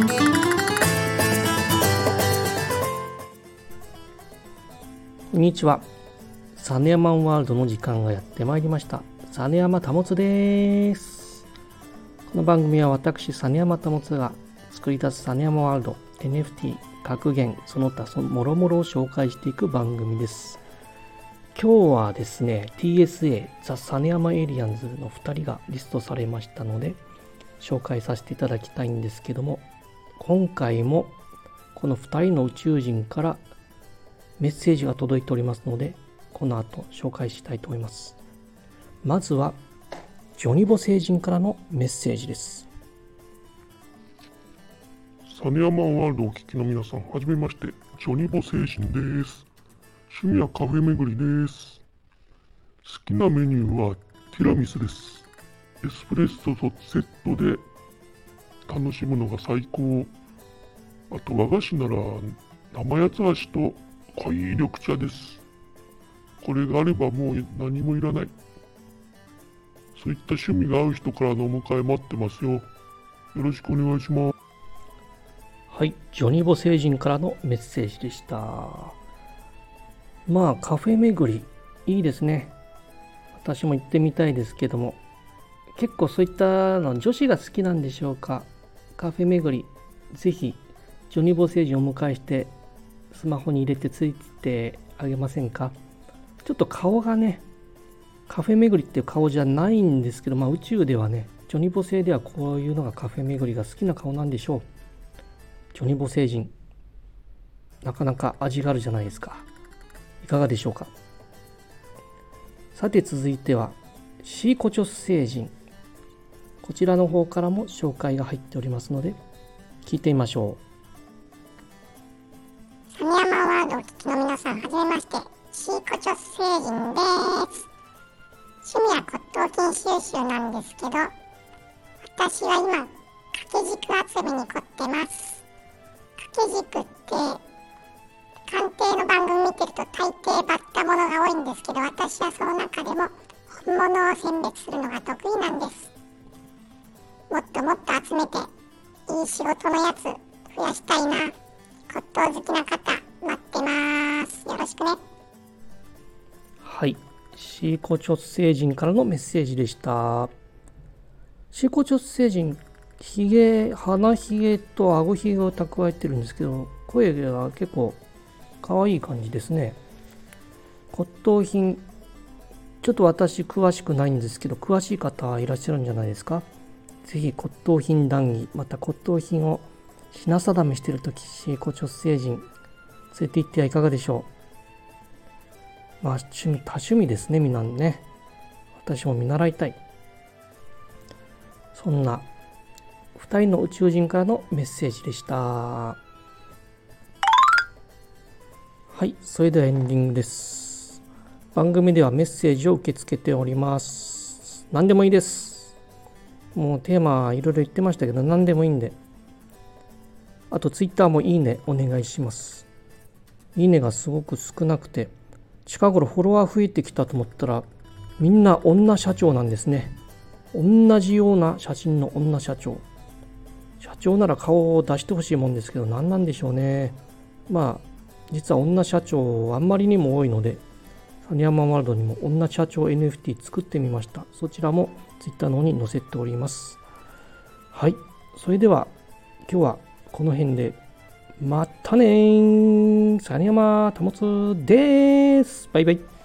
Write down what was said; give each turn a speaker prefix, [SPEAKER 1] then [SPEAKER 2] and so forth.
[SPEAKER 1] こんにちは。サネヤマンワールドの時間がやってまいりました。サネヤマタモツです。この番組は私、サネヤマタモツが作り出すサネヤマワールド、NFT、格言、その他そのもろもろを紹介していく番組です。今日はですね、TSA、ザ・サネヤマエイリアンズの2人がリストされましたので、紹介させていただきたいんですけども、今回もこの2人の宇宙人からメッセージが届いておりますので、この後紹介したいと思います。まずは、ジョニボ星人からのメッセージです。
[SPEAKER 2] サネヤマンワールドをお聞きの皆さん、はじめまして、ジョニボ星人です。趣味はカフェ巡りです。好きなメニューはティラミスです。エスプレッソとセットで楽しむのが最高。あと和菓子なら生八つ橋と濃い緑茶です。これがあればもう何もいらない。そういった趣味が合う人からのお迎え待ってますよ。よろしくお願いします。
[SPEAKER 1] はい、ジョニボ星人からのメッセージでした。まあ、カフェ巡り、いいですね。私も行ってみたいですけども、結構そういったの女子が好きなんでしょうか。カフェ巡り、ぜひ、ジョニーボ星人をお迎えしてスマホに入れてついてあげませんか？ちょっと顔がね、カフェ巡りっていう顔じゃないんですけど、まあ宇宙ではね、ジョニーボ星ではこういうのがカフェ巡りが好きな顔なんでしょう。ジョニーボ星人、なかなか味があるじゃないですか。いかがでしょうか？さて続いては、シーコチョス星人。こちらの方からも紹介が入っておりますので、聞いてみましょう。
[SPEAKER 3] きの皆さん、はじめまして、シーコチョス星人です。趣味は骨董金収集なんですけど、私は今、掛け軸集めに凝ってます。掛け軸って、鑑定の番組見てると大抵バッタものが多いんですけど、私はその中でも本物を選別するのが得意なんです。もっともっと集めて、いい仕事のやつ増やしたいな。骨董好きな方、待ってます。よろしくね。
[SPEAKER 1] はい。シーコチョス星人からのメッセージでした。シーコチョス星人、ひげ、鼻ひげと顎ひげを蓄えてるんですけど、声が結構可愛い感じですね。骨董品、ちょっと私詳しくないんですけど、詳しい方いらっしゃるんじゃないですか？ぜひ骨董品談義、また骨董品を品定めしているとき、シーコチョス星人、連れて行ってはいかがでしょう？まあ、趣味、多趣味ですね、みんなね。私も見習いたい。そんな、2人の宇宙人からのメッセージでした。はい、それではエンディングです。番組ではメッセージを受け付けております。何でもいいです。もうテーマいろいろ言ってましたけど、何でもいいんで。あと、ツイッターもいいね、お願いします。いいねがすごく少なくて近頃フォロワー増えてきたと思ったらみんな女社長なんですね同じような写真の女社長社長なら顔を出してほしいもんですけど何なんでしょうねまあ実は女社長あんまりにも多いのでサニヤマンワールドにも女社長 NFT 作ってみましたそちらも Twitter の方に載せておりますはいそれでは今日はこの辺でまたねー。サニヤマタモツです。バイバイ。